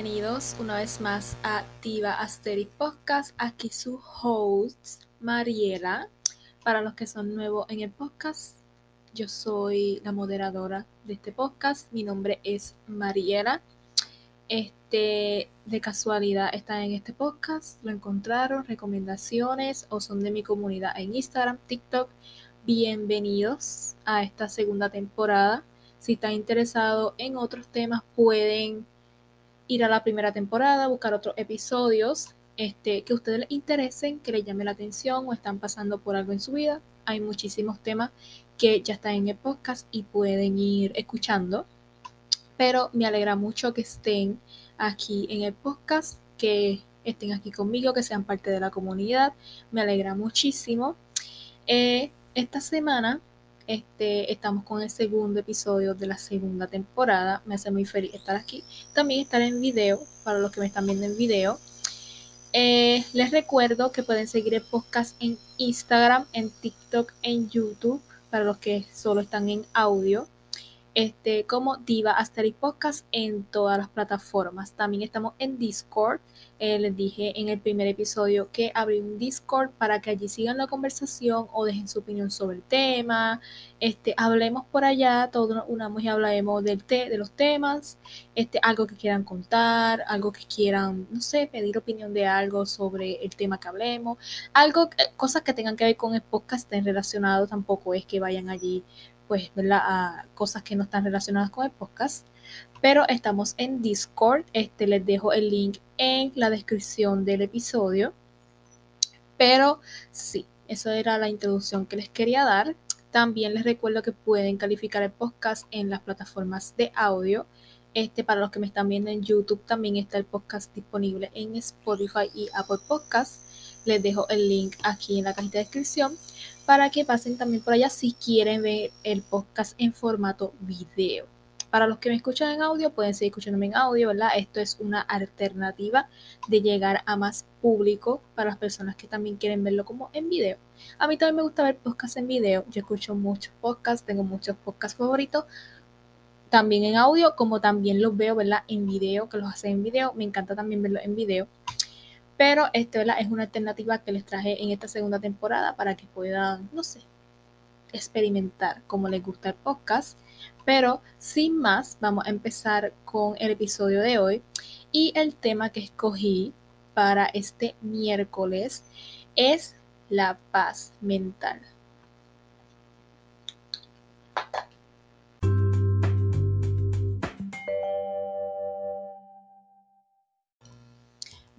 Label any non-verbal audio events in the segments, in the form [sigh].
bienvenidos una vez más a Diva Asterix Podcast. Aquí su host, Mariela. Para los que son nuevos en el podcast, yo soy la moderadora de este podcast. Mi nombre es Mariela. Este, de casualidad están en este podcast, lo encontraron, recomendaciones o son de mi comunidad en Instagram, TikTok. Bienvenidos a esta segunda temporada. Si están interesados en otros temas, pueden ir a la primera temporada, buscar otros episodios este, que a ustedes les interesen, que les llame la atención o están pasando por algo en su vida. Hay muchísimos temas que ya están en el podcast y pueden ir escuchando. Pero me alegra mucho que estén aquí en el podcast, que estén aquí conmigo, que sean parte de la comunidad. Me alegra muchísimo. Eh, esta semana este, estamos con el segundo episodio de la segunda temporada. Me hace muy feliz estar aquí. También estar en video, para los que me están viendo en video. Eh, les recuerdo que pueden seguir el podcast en Instagram, en TikTok, en YouTube, para los que solo están en audio este, como Diva Asterix Podcast en todas las plataformas. También estamos en Discord. Eh, les dije en el primer episodio que abrí un Discord para que allí sigan la conversación o dejen su opinión sobre el tema. Este, hablemos por allá, todos unamos y hablemos del de los temas. Este, algo que quieran contar, algo que quieran, no sé, pedir opinión de algo sobre el tema que hablemos. Algo, cosas que tengan que ver con el podcast estén relacionados, tampoco es que vayan allí pues, ¿verdad? A cosas que no están relacionadas con el podcast. Pero estamos en Discord. Este les dejo el link en la descripción del episodio. Pero sí, eso era la introducción que les quería dar. También les recuerdo que pueden calificar el podcast en las plataformas de audio. Este, para los que me están viendo en YouTube, también está el podcast disponible en Spotify y Apple Podcasts. Les dejo el link aquí en la cajita de descripción para que pasen también por allá si quieren ver el podcast en formato video. Para los que me escuchan en audio, pueden seguir escuchándome en audio, ¿verdad? Esto es una alternativa de llegar a más público para las personas que también quieren verlo como en video. A mí también me gusta ver podcasts en video. Yo escucho muchos podcasts, tengo muchos podcasts favoritos, también en audio, como también los veo, ¿verdad? En video, que los hacen en video. Me encanta también verlos en video. Pero esto es una alternativa que les traje en esta segunda temporada para que puedan, no sé, experimentar cómo les gusta el podcast. Pero sin más, vamos a empezar con el episodio de hoy. Y el tema que escogí para este miércoles es la paz mental.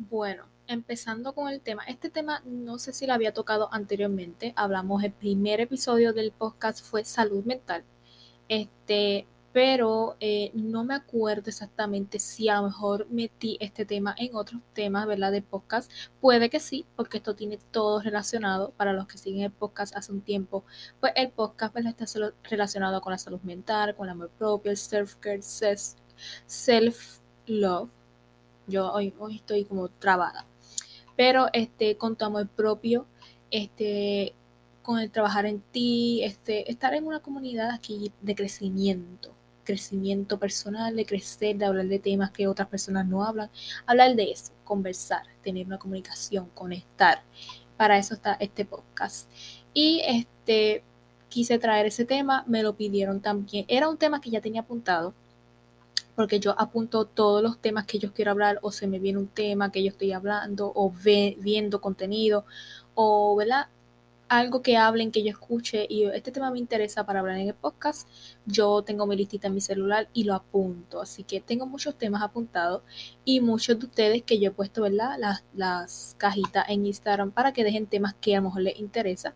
Bueno, empezando con el tema. Este tema no sé si lo había tocado anteriormente. Hablamos, el primer episodio del podcast fue salud mental. Este, pero eh, no me acuerdo exactamente si a lo mejor metí este tema en otros temas, ¿verdad? De podcast. Puede que sí, porque esto tiene todo relacionado. Para los que siguen el podcast hace un tiempo, pues el podcast está relacionado con la salud mental, con el amor propio, el self-care, self-love. Yo hoy, hoy estoy como trabada pero este, con tu amor propio, este, con el trabajar en ti, este, estar en una comunidad aquí de crecimiento, crecimiento personal, de crecer, de hablar de temas que otras personas no hablan, hablar de eso, conversar, tener una comunicación, conectar. Para eso está este podcast. Y este quise traer ese tema, me lo pidieron también. Era un tema que ya tenía apuntado, porque yo apunto todos los temas que yo quiero hablar o se me viene un tema que yo estoy hablando o viendo contenido o, ¿verdad? Algo que hablen, que yo escuche y este tema me interesa para hablar en el podcast, yo tengo mi listita en mi celular y lo apunto. Así que tengo muchos temas apuntados y muchos de ustedes que yo he puesto, ¿verdad? Las, las cajitas en Instagram para que dejen temas que a lo mejor les interesa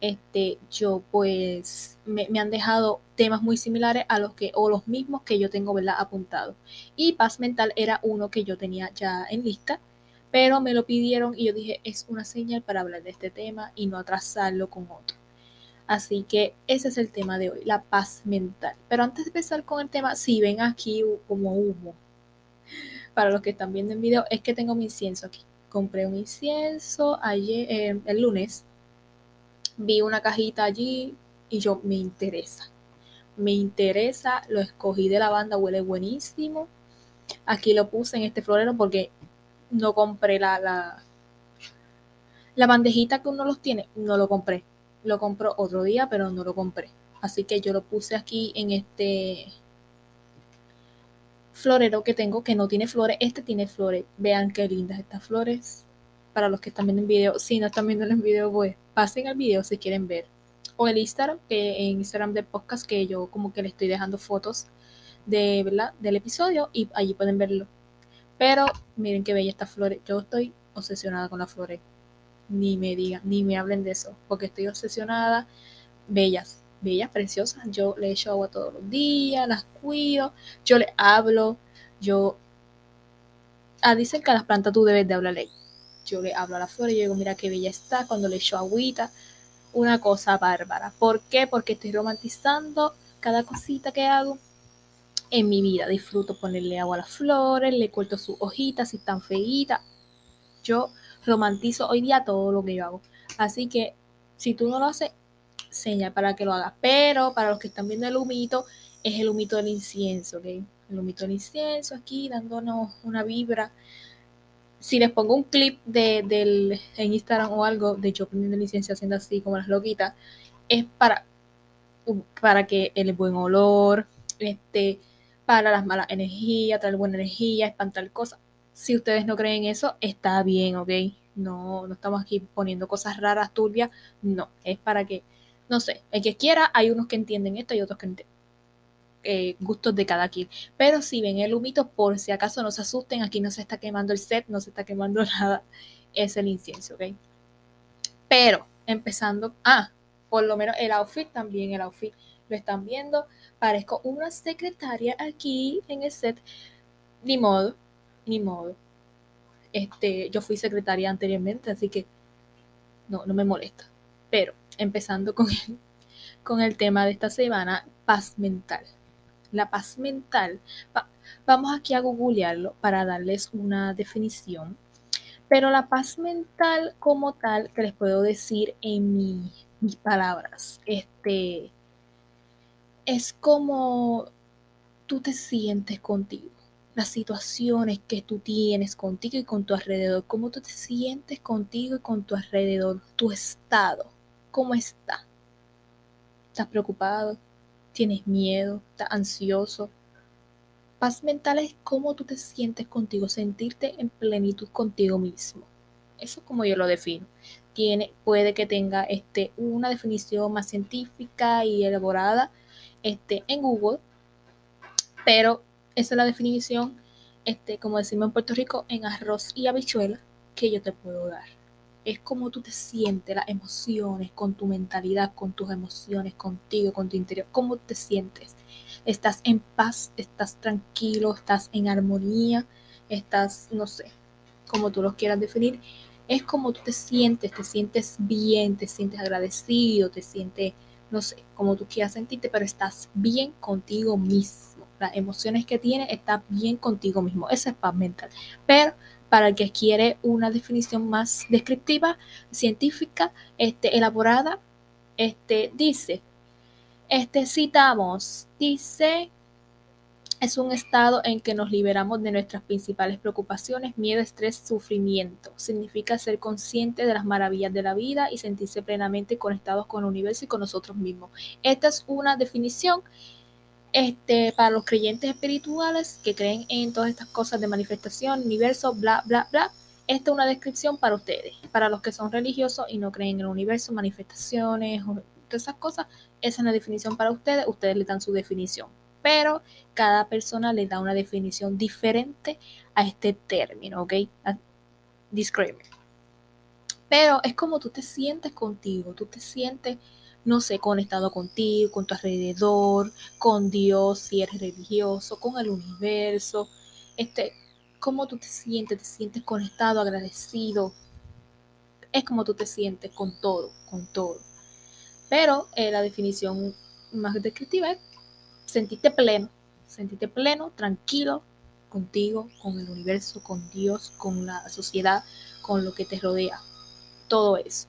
este, yo pues me, han dejado temas muy similares a los que, o los mismos que yo tengo, ¿verdad? Apuntado. Y paz mental era uno que yo tenía ya en lista, pero me lo pidieron y yo dije, es una señal para hablar de este tema y no atrasarlo con otro. Así que ese es el tema de hoy, la paz mental. Pero antes de empezar con el tema, si ven aquí como humo, para los que están viendo en video, es que tengo mi incienso aquí. Compré un incienso ayer, eh, el lunes, vi una cajita allí y yo me interesa. Me interesa, lo escogí de la banda, huele buenísimo. Aquí lo puse en este florero porque no compré la, la, la bandejita que uno los tiene, no lo compré. Lo compro otro día, pero no lo compré. Así que yo lo puse aquí en este florero que tengo que no tiene flores. Este tiene flores. Vean qué lindas estas flores. Para los que están viendo el video, si no están viendo el video, pues pasen al video si quieren ver. O el Instagram, que en Instagram de podcast, que yo como que le estoy dejando fotos de, ¿verdad? del episodio y allí pueden verlo. Pero miren qué bella estas flores. Yo estoy obsesionada con las flores. Ni me digan, ni me hablen de eso, porque estoy obsesionada. Bellas, bellas, preciosas. Yo le echo agua todos los días, las cuido, yo le hablo, yo... Ah, dicen que a las plantas tú debes de hablarle. Yo le hablo a la flor y yo digo, mira qué bella está, cuando le echo agüita. Una cosa bárbara. ¿Por qué? Porque estoy romantizando cada cosita que hago en mi vida. Disfruto ponerle agua a las flores, le corto sus hojitas si están feitas. Yo romantizo hoy día todo lo que yo hago. Así que si tú no lo haces, señal para que lo hagas. Pero para los que están viendo el humito, es el humito del incienso, ¿ok? El humito del incienso aquí dándonos una vibra. Si les pongo un clip de, del, en Instagram o algo de yo prendiendo el incienso haciendo así como las loquitas, es para, para que el buen olor, este, para las malas energías, traer buena energía, espantar cosas. Si ustedes no creen eso, está bien, ¿ok? No, no estamos aquí poniendo cosas raras, turbias. No, es para que no sé, el que quiera, hay unos que entienden esto y otros que entienden. Eh, gustos de cada quien. Pero si ven el humito, por si acaso no se asusten, aquí no se está quemando el set, no se está quemando [laughs] nada, es el incienso, ¿ok? Pero, empezando, ah, por lo menos el outfit también, el outfit lo están viendo, parezco una secretaria aquí en el set, ni modo, ni modo. Este, yo fui secretaria anteriormente, así que no, no me molesta. Pero empezando con el, con el tema de esta semana, paz mental. La paz mental, vamos aquí a googlearlo para darles una definición, pero la paz mental como tal, que les puedo decir en mis palabras, este, es como tú te sientes contigo, las situaciones que tú tienes contigo y con tu alrededor, cómo tú te sientes contigo y con tu alrededor, tu estado ¿Cómo está? ¿Estás preocupado? ¿Tienes miedo? ¿Estás ansioso? Paz mental es cómo tú te sientes contigo, sentirte en plenitud contigo mismo. Eso es como yo lo defino. Tiene, puede que tenga este, una definición más científica y elaborada este, en Google, pero esa es la definición, este, como decimos en Puerto Rico, en arroz y habichuela que yo te puedo dar es como tú te sientes, las emociones, con tu mentalidad, con tus emociones, contigo, con tu interior, cómo te sientes. Estás en paz, estás tranquilo, estás en armonía, estás, no sé, como tú lo quieras definir. Es como tú te sientes, te sientes bien, te sientes agradecido, te sientes, no sé, como tú quieras sentirte, pero estás bien contigo mismo. Las emociones que tienes, estás bien contigo mismo. Esa es paz mental. Pero para el que quiere una definición más descriptiva, científica, este, elaborada, este, dice, este, citamos, dice, es un estado en que nos liberamos de nuestras principales preocupaciones, miedo, estrés, sufrimiento. Significa ser consciente de las maravillas de la vida y sentirse plenamente conectados con el universo y con nosotros mismos. Esta es una definición este, para los creyentes espirituales que creen en todas estas cosas de manifestación, universo, bla, bla, bla, esta es una descripción para ustedes. Para los que son religiosos y no creen en el universo, manifestaciones, todas esas cosas, esa es una definición para ustedes, ustedes le dan su definición. Pero cada persona le da una definición diferente a este término, ¿ok? Disclaimer. Pero es como tú te sientes contigo, tú te sientes no sé, conectado contigo, con tu alrededor, con Dios, si eres religioso, con el universo, este, cómo tú te sientes, te sientes conectado, agradecido, es como tú te sientes con todo, con todo. Pero eh, la definición más descriptiva es sentirte pleno, sentirte pleno, tranquilo contigo, con el universo, con Dios, con la sociedad, con lo que te rodea. Todo eso.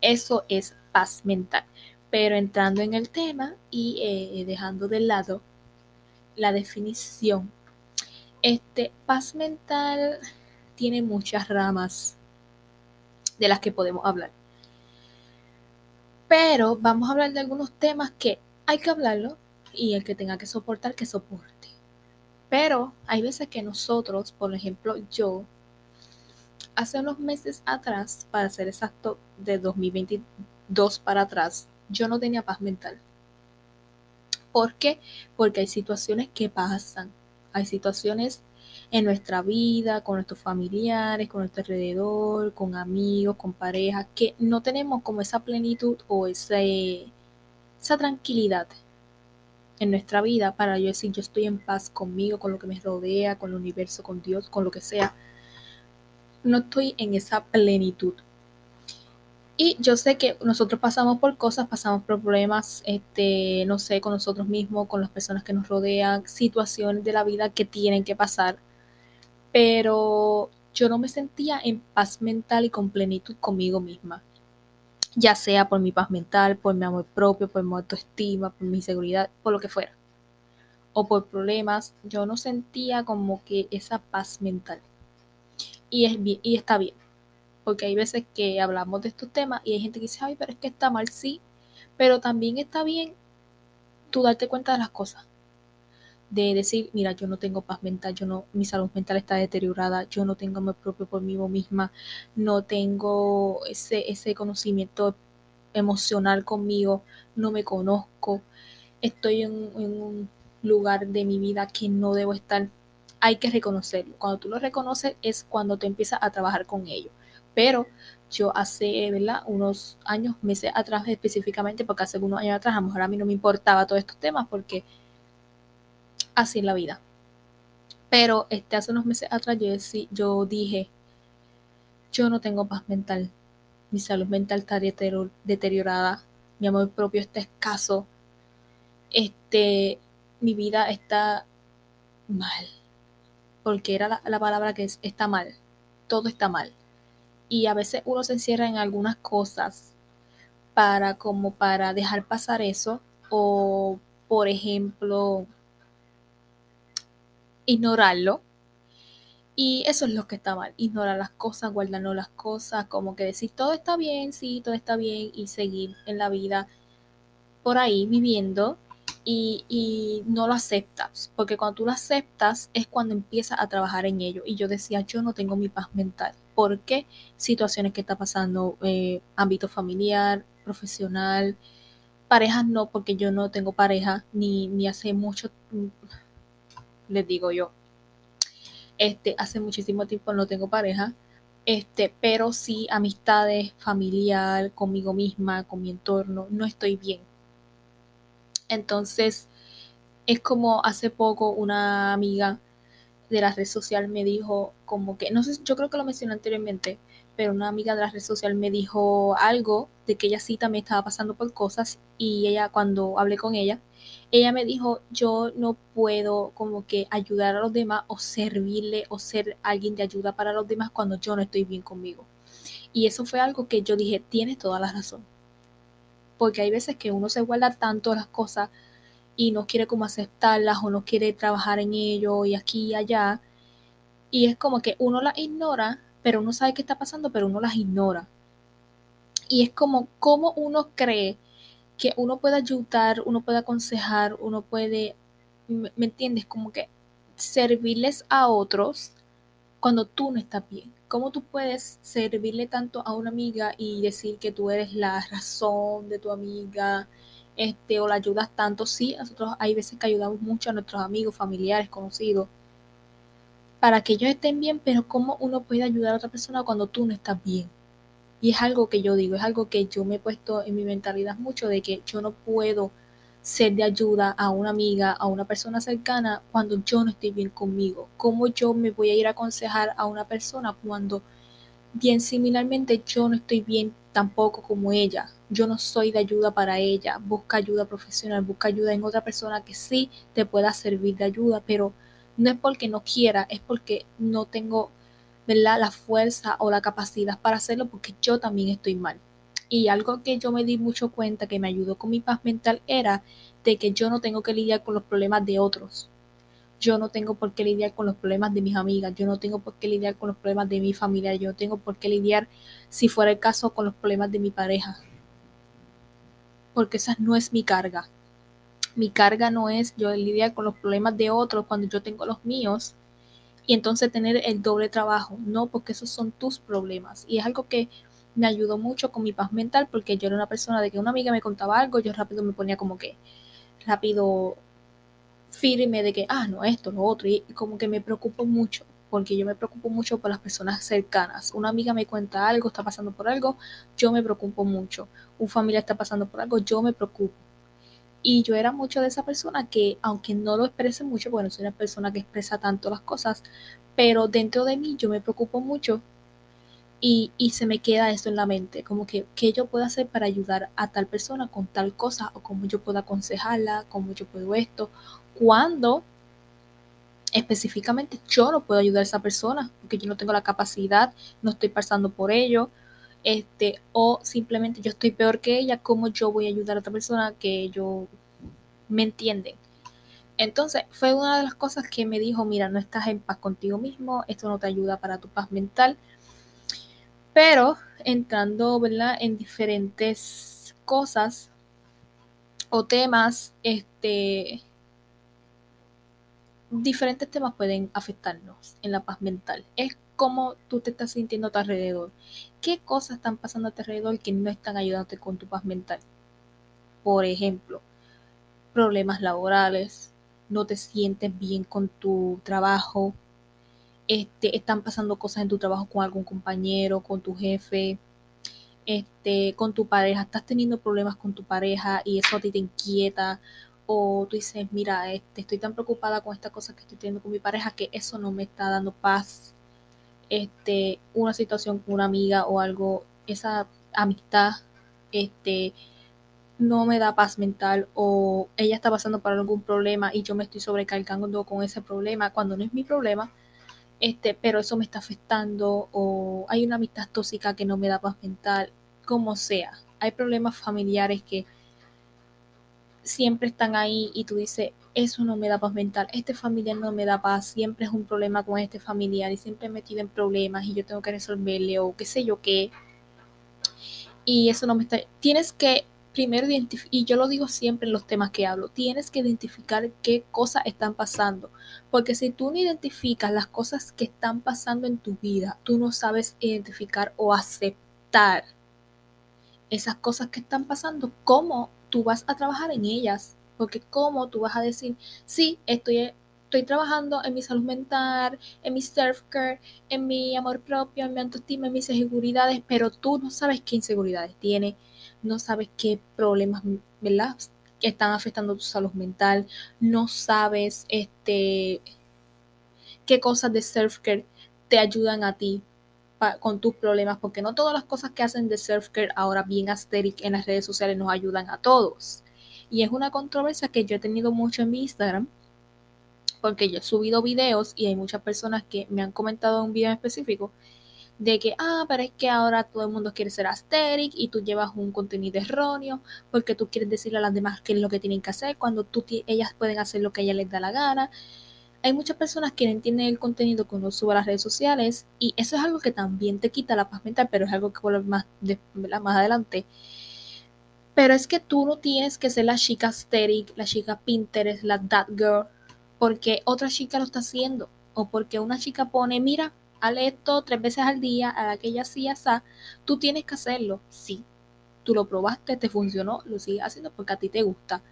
Eso es paz mental. Pero entrando en el tema y eh, dejando de lado la definición, Este, paz mental tiene muchas ramas de las que podemos hablar. Pero vamos a hablar de algunos temas que hay que hablarlo y el que tenga que soportar, que soporte. Pero hay veces que nosotros, por ejemplo, yo, hace unos meses atrás, para ser exacto, de 2022 para atrás, yo no tenía paz mental. ¿Por qué? Porque hay situaciones que pasan. Hay situaciones en nuestra vida, con nuestros familiares, con nuestro alrededor, con amigos, con parejas, que no tenemos como esa plenitud o ese, esa tranquilidad en nuestra vida para yo decir yo estoy en paz conmigo, con lo que me rodea, con el universo, con Dios, con lo que sea. No estoy en esa plenitud. Y yo sé que nosotros pasamos por cosas, pasamos por problemas, este, no sé, con nosotros mismos, con las personas que nos rodean, situaciones de la vida que tienen que pasar. Pero yo no me sentía en paz mental y con plenitud conmigo misma. Ya sea por mi paz mental, por mi amor propio, por mi autoestima, por mi seguridad, por lo que fuera. O por problemas, yo no sentía como que esa paz mental. Y, es y está bien porque hay veces que hablamos de estos temas y hay gente que dice, ay, pero es que está mal, sí, pero también está bien tú darte cuenta de las cosas. De decir, mira, yo no tengo paz mental, yo no, mi salud mental está deteriorada, yo no tengo amor propio por mí misma, no tengo ese, ese conocimiento emocional conmigo, no me conozco, estoy en, en un lugar de mi vida que no debo estar. Hay que reconocerlo. Cuando tú lo reconoces es cuando te empiezas a trabajar con ello. Pero yo hace, ¿verdad? Unos años, meses atrás específicamente, porque hace unos años atrás a lo mejor a mí no me importaba todos estos temas porque así es la vida. Pero este, hace unos meses atrás yo, yo dije, yo no tengo paz mental, mi salud mental está deteriorada, mi amor propio está escaso, este, mi vida está mal, porque era la palabra que es, está mal, todo está mal y a veces uno se encierra en algunas cosas para como para dejar pasar eso o por ejemplo ignorarlo y eso es lo que está mal, ignorar las cosas, guardarnos las cosas, como que decir todo está bien, sí, todo está bien y seguir en la vida por ahí viviendo y, y, no lo aceptas, porque cuando tú lo aceptas es cuando empiezas a trabajar en ello. Y yo decía, yo no tengo mi paz mental porque situaciones que está pasando, eh, ámbito familiar, profesional, parejas no, porque yo no tengo pareja, ni, ni hace mucho, mm, les digo yo, este, hace muchísimo tiempo no tengo pareja, este, pero sí amistades, familiar, conmigo misma, con mi entorno, no estoy bien. Entonces, es como hace poco una amiga de la red social me dijo como que, no sé, yo creo que lo mencioné anteriormente, pero una amiga de la red social me dijo algo de que ella sí también estaba pasando por cosas y ella cuando hablé con ella, ella me dijo, yo no puedo como que ayudar a los demás o servirle o ser alguien de ayuda para los demás cuando yo no estoy bien conmigo. Y eso fue algo que yo dije, tienes toda la razón. Porque hay veces que uno se guarda tanto las cosas y no quiere como aceptarlas o no quiere trabajar en ello y aquí y allá. Y es como que uno las ignora, pero uno sabe qué está pasando, pero uno las ignora. Y es como cómo uno cree que uno puede ayudar, uno puede aconsejar, uno puede, ¿me entiendes? Como que servirles a otros cuando tú no estás bien. ¿Cómo tú puedes servirle tanto a una amiga y decir que tú eres la razón de tu amiga, este, o la ayudas tanto. Sí, nosotros hay veces que ayudamos mucho a nuestros amigos, familiares, conocidos, para que ellos estén bien, pero ¿cómo uno puede ayudar a otra persona cuando tú no estás bien? Y es algo que yo digo, es algo que yo me he puesto en mi mentalidad mucho de que yo no puedo ser de ayuda a una amiga, a una persona cercana cuando yo no estoy bien conmigo. ¿Cómo yo me voy a ir a aconsejar a una persona cuando bien similarmente yo no estoy bien tampoco como ella? Yo no soy de ayuda para ella, busca ayuda profesional, busca ayuda en otra persona que sí te pueda servir de ayuda, pero no es porque no quiera, es porque no tengo la fuerza o la capacidad para hacerlo porque yo también estoy mal. Y algo que yo me di mucho cuenta que me ayudó con mi paz mental era de que yo no tengo que lidiar con los problemas de otros. yo no tengo por qué lidiar con los problemas de mis amigas, yo no tengo por qué lidiar con los problemas de mi familia, yo no tengo por qué lidiar, si fuera el caso, con los problemas de mi pareja. Porque esa no es mi carga. Mi carga no es yo lidiar con los problemas de otros cuando yo tengo los míos y entonces tener el doble trabajo. No, porque esos son tus problemas. Y es algo que me ayudó mucho con mi paz mental porque yo era una persona de que una amiga me contaba algo, yo rápido me ponía como que rápido firme de que, ah, no, esto, lo otro, y como que me preocupo mucho, porque yo me preocupo mucho por las personas cercanas. Una amiga me cuenta algo, está pasando por algo, yo me preocupo mucho. Un familiar está pasando por algo, yo me preocupo. Y yo era mucho de esa persona que, aunque no lo exprese mucho, bueno, soy una persona que expresa tanto las cosas, pero dentro de mí yo me preocupo mucho y, y, se me queda esto en la mente, como que qué yo puedo hacer para ayudar a tal persona con tal cosa, o cómo yo puedo aconsejarla, cómo yo puedo esto, cuando específicamente yo no puedo ayudar a esa persona, porque yo no tengo la capacidad, no estoy pasando por ello, este, o simplemente yo estoy peor que ella, ¿cómo yo voy a ayudar a otra persona que yo me entienden? Entonces, fue una de las cosas que me dijo, mira, no estás en paz contigo mismo, esto no te ayuda para tu paz mental, pero entrando, ¿verdad? En diferentes cosas o temas, este, diferentes temas pueden afectarnos en la paz mental. Es cómo tú te estás sintiendo a tu alrededor. ¿Qué cosas están pasando a tu alrededor que no están ayudándote con tu paz mental? Por ejemplo, problemas laborales, no te sientes bien con tu trabajo, este, están pasando cosas en tu trabajo con algún compañero, con tu jefe, este, con tu pareja, estás teniendo problemas con tu pareja y eso a ti te inquieta, o tú dices, mira, este, estoy tan preocupada con esta cosa que estoy teniendo con mi pareja que eso no me está dando paz, este, una situación con una amiga o algo, esa amistad, este, no me da paz mental o ella está pasando por algún problema y yo me estoy sobrecargando con ese problema cuando no es mi problema, este, pero eso me está afectando o hay una amistad tóxica que no me da paz mental, como sea. Hay problemas familiares que siempre están ahí y tú dices, eso no me da paz mental, este familiar no me da paz, siempre es un problema con este familiar y siempre me metido en problemas y yo tengo que resolverle o qué sé yo qué. Y eso no me está... Tienes que primero identificar, y yo lo digo siempre en los temas que hablo, tienes que identificar qué cosas están pasando, porque si tú no identificas las cosas que están pasando en tu vida, tú no sabes identificar o aceptar esas cosas que están pasando, cómo tú vas a trabajar en ellas, porque cómo tú vas a decir, sí, estoy estoy trabajando en mi salud mental, en mi self-care, en mi amor propio, en mi autoestima, en mis inseguridades, pero tú no sabes qué inseguridades tiene, no sabes qué problemas, ¿verdad? que están afectando tu salud mental, no sabes este qué cosas de self-care te ayudan a ti con tus problemas, porque no todas las cosas que hacen de self-care ahora bien aesthetic en las redes sociales nos ayudan a todos. Y es una controversia que yo he tenido mucho en mi Instagram, porque yo he subido videos y hay muchas personas que me han comentado un video en específico de que, ah, pero es que ahora todo el mundo quiere ser asteric y tú llevas un contenido erróneo porque tú quieres decirle a las demás qué es lo que tienen que hacer cuando tú ellas pueden hacer lo que a ellas les da la gana. Hay muchas personas que no entienden el contenido que uno sube a las redes sociales y eso es algo que también te quita la paz mental, pero es algo que vuelve más, más adelante. Pero es que tú no tienes que ser la chica asteric, la chica Pinterest, la that girl, porque otra chica lo está haciendo. O porque una chica pone, mira, hale esto tres veces al día, a la que ella sí, asá, tú tienes que hacerlo. Sí, tú lo probaste, te funcionó, lo sigues haciendo porque a ti te gusta.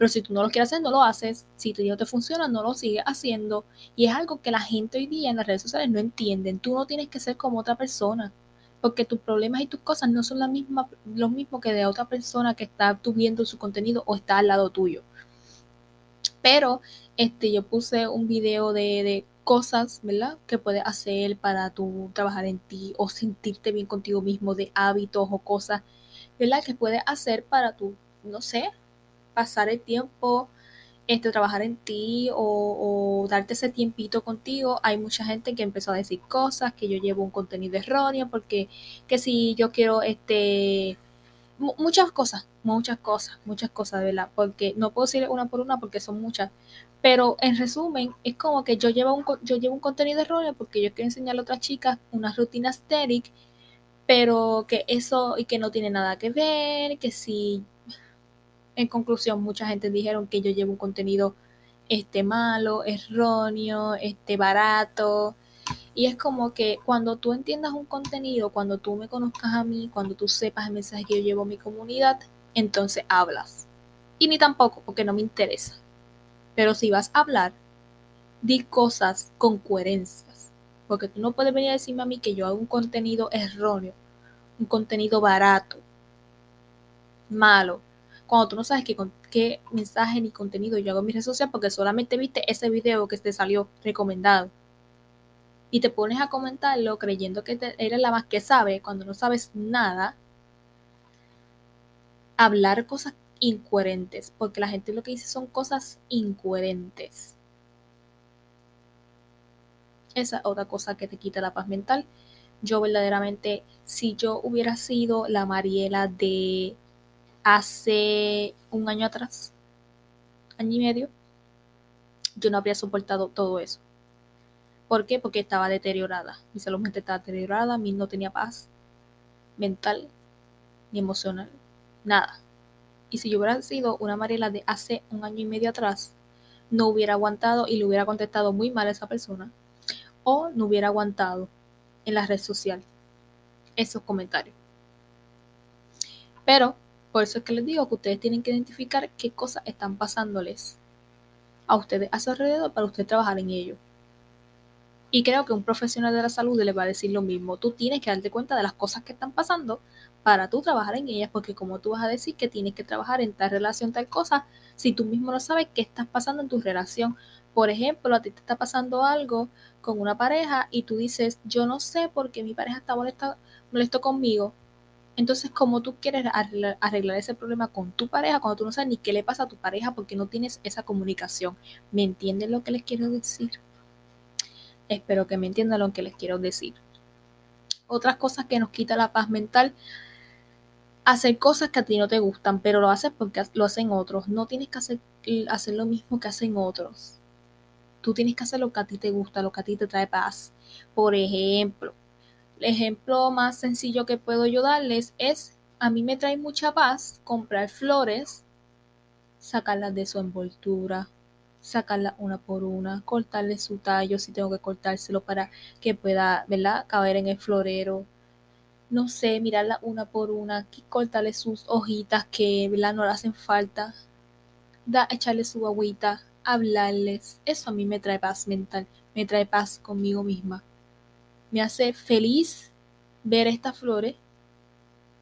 Pero si tú no lo quieres hacer, no lo haces. Si no te funciona, no lo sigues haciendo. Y es algo que la gente hoy día en las redes sociales no entienden. Tú no tienes que ser como otra persona. Porque tus problemas y tus cosas no son la misma, lo mismo que de otra persona que está tú viendo su contenido o está al lado tuyo. Pero este, yo puse un video de, de cosas, ¿verdad? Que puedes hacer para tú trabajar en ti o sentirte bien contigo mismo de hábitos o cosas, ¿verdad? Que puedes hacer para tú, no sé, pasar el tiempo, este, trabajar en ti o, darte ese tiempito contigo. Hay mucha gente que empezó a decir cosas, que yo llevo un contenido erróneo, porque que si yo quiero este muchas cosas, muchas cosas, muchas cosas, de verdad, porque no puedo decir una por una porque son muchas, pero en resumen, es como que yo llevo un, yo llevo un contenido erróneo porque yo quiero enseñarle a otras chicas una rutina estética, pero que eso y que no tiene nada que ver, que si, en conclusión, mucha gente dijeron que yo llevo un contenido este malo, erróneo, este barato, y es como que cuando tú entiendas un contenido, cuando tú me conozcas a mí, cuando tú sepas el mensaje que yo llevo a mi comunidad, entonces hablas. Y ni tampoco, porque no me interesa. Pero si vas a hablar, di cosas con coherencias. Porque tú no puedes venir a decirme a mí que yo hago un contenido erróneo, un contenido barato, malo, cuando tú no sabes qué, mensaje ni contenido yo hago en mi red social porque solamente viste ese video que te salió recomendado y te pones a comentarlo creyendo que eres la más que sabe cuando no sabes nada, hablar cosas incoherentes, porque la gente lo que dice son cosas incoherentes. Esa es otra cosa que te quita la paz mental. Yo verdaderamente, si yo hubiera sido la Mariela de hace un año atrás, año y medio, yo no habría soportado todo eso. ¿Por qué? Porque estaba deteriorada. Mi salud mental estaba deteriorada, no tenía paz mental ni emocional, nada. Y si yo hubiera sido una Mariela de hace un año y medio atrás, no hubiera aguantado y le hubiera contestado muy mal a esa persona, o no hubiera aguantado en la red social esos comentarios. Pero por eso es que les digo que ustedes tienen que identificar qué cosas están pasándoles a ustedes a su alrededor para usted trabajar en ello. Y creo que un profesional de la salud le va a decir lo mismo. Tú tienes que darte cuenta de las cosas que están pasando para tú trabajar en ellas, porque como tú vas a decir que tienes que trabajar en tal relación, tal cosa, si tú mismo no sabes qué estás pasando en tu relación. Por ejemplo, a ti te está pasando algo con una pareja y tú dices, yo no sé por qué mi pareja está molesto, molesto conmigo. Entonces, como tú quieres arreglar ese problema con tu pareja cuando tú no sabes ni qué le pasa a tu pareja porque no tienes esa comunicación? ¿Me entienden lo que les quiero decir? Espero que me entiendan lo que les quiero decir. Otras cosas que nos quita la paz mental, hacer cosas que a ti no te gustan, pero lo haces porque lo hacen otros. No tienes que hacer, hacer lo mismo que hacen otros. Tú tienes que hacer lo que a ti te gusta, lo que a ti te trae paz. Por ejemplo, el ejemplo más sencillo que puedo yo darles es, a mí me trae mucha paz comprar flores, sacarlas de su envoltura, sacarla una por una, cortarle su tallo si tengo que cortárselo para que pueda, ¿verdad?, caber en el florero. No sé, mirarla una por una, cortarle sus hojitas que, ¿verdad?, no le hacen falta. Da, echarle su agüita, hablarles. Eso a mí me trae paz mental, me trae paz conmigo misma. Me hace feliz ver estas flores.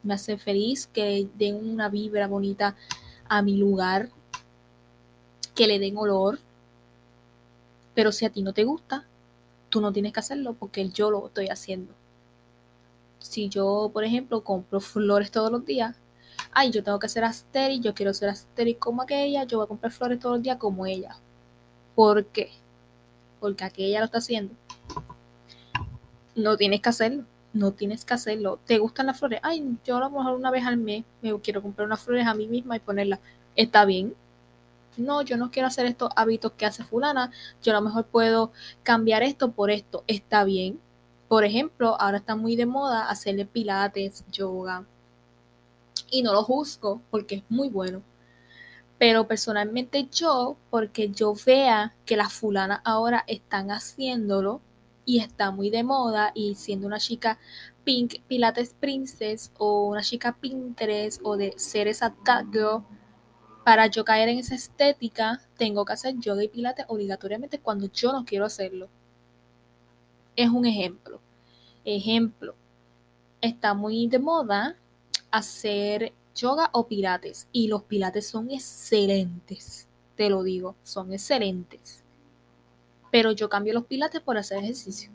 Me hace feliz que den una vibra bonita a mi lugar, que le den olor. Pero si a ti no te gusta, tú no tienes que hacerlo porque yo lo estoy haciendo. Si yo, por ejemplo, compro flores todos los días, ay, yo tengo que ser asteri, yo quiero ser asteri como aquella, yo voy a comprar flores todos los días como ella. ¿Por qué? Porque aquella lo está haciendo. No tienes que hacerlo, no tienes que hacerlo. ¿Te gustan las flores? Ay, yo a lo mejor una vez al mes me quiero comprar unas flores a mí misma y ponerlas. Está bien, no, yo no quiero hacer estos hábitos que hace fulana, yo a lo mejor puedo cambiar esto por esto, está bien. Por ejemplo, ahora está muy de moda hacerle pilates, yoga. Y no lo juzgo porque es muy bueno. Pero personalmente yo, porque yo vea que las fulanas ahora están haciéndolo y está muy de moda y siendo una chica pink pilates princess o una chica Pinterest o de ser esa that girl, para yo caer en esa estética, tengo que hacer yoga y pilates obligatoriamente cuando yo no quiero hacerlo. Es un ejemplo. Ejemplo. Está muy de moda hacer yoga o pilates y los pilates son excelentes. Te lo digo, son excelentes. Pero yo cambio los pilates por hacer ejercicio.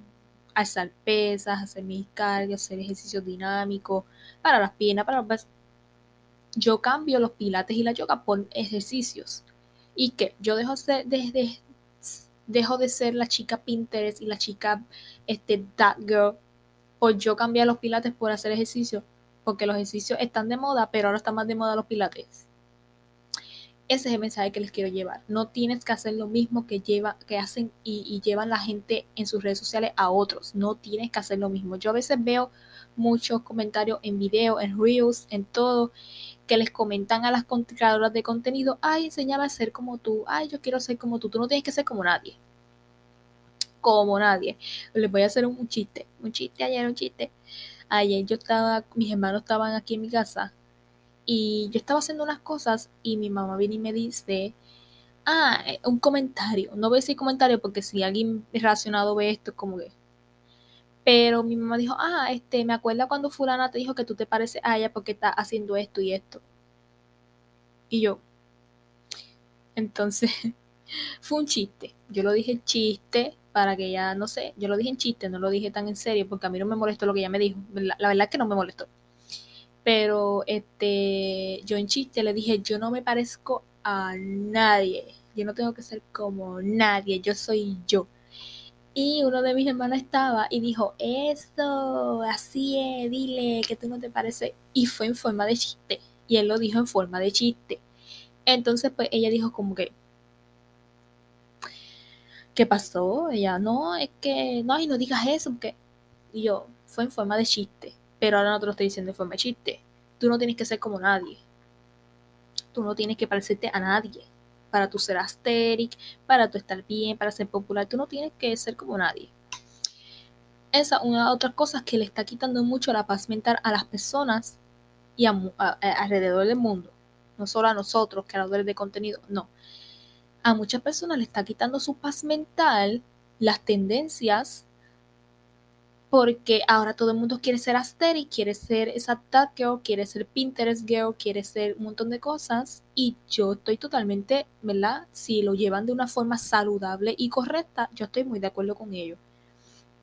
Hacer pesas, hacer mis cargas, hacer ejercicios dinámicos para las piernas, para los yo cambio los pilates y la yoga por ejercicios. Y que yo dejo, de, dejo de ser la chica Pinterest y la chica este, that girl por yo cambiar los pilates por hacer ejercicio. porque los ejercicios están de moda, pero ahora están más de moda los pilates. Ese es el mensaje que les quiero llevar. No tienes que hacer lo mismo que, lleva, que hacen y, llevan la gente en sus redes sociales a otros. No tienes que hacer lo mismo. Yo a veces veo muchos comentarios en video, en reels, en todo, que les comentan a las creadoras de contenido, ay, enséñame a ser como tú, ay, yo quiero ser como tú, tú no tienes que ser como nadie. Como nadie. Les voy a hacer un, chiste, un chiste, ayer un chiste. Ayer yo estaba, mis hermanos estaban aquí en mi casa y yo estaba haciendo unas cosas y mi mamá viene y me dice, ah, eh, un comentario, no voy a decir comentario porque si alguien relacionado ve esto, como que pero mi mamá dijo, ah, este, me acuerdo cuando fulana te dijo que tú te pareces a ella porque está haciendo esto y esto. Y yo. Entonces, [laughs] fue un chiste. Yo lo dije chiste para que ella, no sé, yo lo dije en chiste, no lo dije tan en serio porque a mí no me molestó lo que ella me dijo. La, la verdad es que no me molestó. Pero este, yo en chiste le dije, yo no me parezco a nadie. Yo no tengo que ser como nadie, yo soy yo. Y uno de mis hermanos estaba y dijo, eso, así es, dile que tú no te pareces. Y fue en forma de chiste. Y él lo dijo en forma de chiste. Entonces, pues ella dijo como que, ¿qué pasó? Ella, no, es que, no, y no digas eso, porque y yo, fue en forma de chiste. Pero ahora no te lo estoy diciendo en forma de chiste. Tú no tienes que ser como nadie. Tú no tienes que parecerte a nadie para tu ser asteric, para tu estar bien, para ser popular. Tú no tienes que ser como nadie. Esa es una de otras cosas que le está quitando mucho la paz mental a las personas y alrededor del mundo. No solo a nosotros, creadores de contenido, no. A muchas personas le está quitando su paz mental las tendencias porque ahora todo el mundo quiere ser aesthetic, quiere ser tag girl, quiere ser Pinterest girl, quiere ser un montón de cosas y yo estoy totalmente, ¿verdad? Si lo llevan de una forma saludable y correcta, yo estoy muy de acuerdo con ello.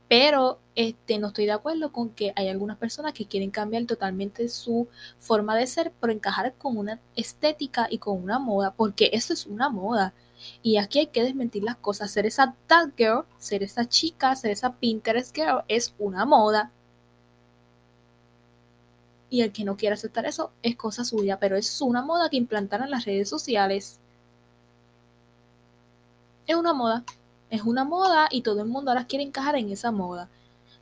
Pero este, no estoy de acuerdo con que hay algunas personas que quieren cambiar totalmente su forma de ser por encajar con una estética y con una moda, porque eso es una moda. Y aquí hay que desmentir las cosas. Ser esa tag girl, ser esa chica, ser esa Pinterest girl es una moda. Y el que no quiera aceptar eso es cosa suya, pero es una moda que implantaron las redes sociales. Es una moda. Es una moda y todo el mundo ahora quiere encajar en esa moda.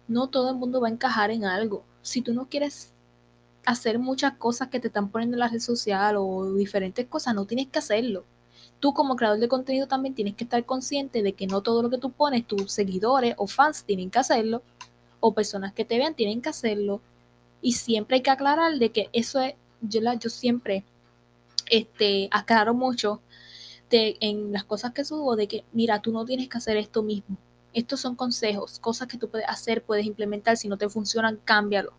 No todo el mundo va a encajar en algo. Si tú no quieres hacer muchas cosas que te están poniendo en la red social o diferentes cosas, no tienes que hacerlo tú como creador de contenido también tienes que estar consciente de que no todo lo que tú pones, tus seguidores o fans tienen que hacerlo, o personas que te vean tienen que hacerlo. Y siempre hay que aclarar de que eso es, yo, la, yo siempre este, aclaro mucho de, en las cosas que subo de que, mira, tú no tienes que hacer esto mismo. Estos son consejos, cosas que tú puedes hacer, puedes implementar. Si no te funcionan, cámbialo.